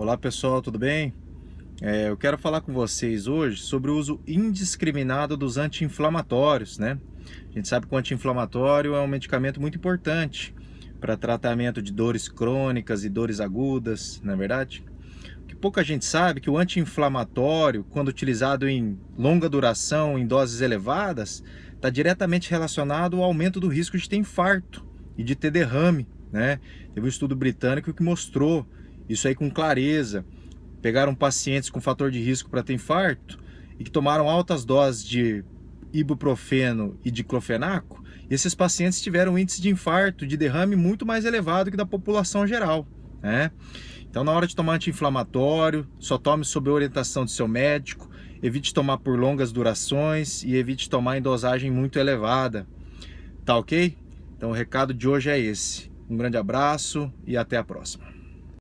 Olá pessoal, tudo bem? É, eu quero falar com vocês hoje sobre o uso indiscriminado dos anti-inflamatórios, né? A gente sabe que o anti-inflamatório é um medicamento muito importante para tratamento de dores crônicas e dores agudas, não é verdade? O que pouca gente sabe é que o anti-inflamatório, quando utilizado em longa duração, em doses elevadas, está diretamente relacionado ao aumento do risco de ter infarto e de ter derrame, né? Teve um estudo britânico que mostrou isso aí com clareza. Pegaram pacientes com fator de risco para ter infarto e que tomaram altas doses de ibuprofeno e diclofenaco, esses pacientes tiveram um índice de infarto, de derrame muito mais elevado que da população geral. Né? Então, na hora de tomar anti-inflamatório, só tome sob orientação de seu médico, evite tomar por longas durações e evite tomar em dosagem muito elevada. Tá ok? Então, o recado de hoje é esse. Um grande abraço e até a próxima.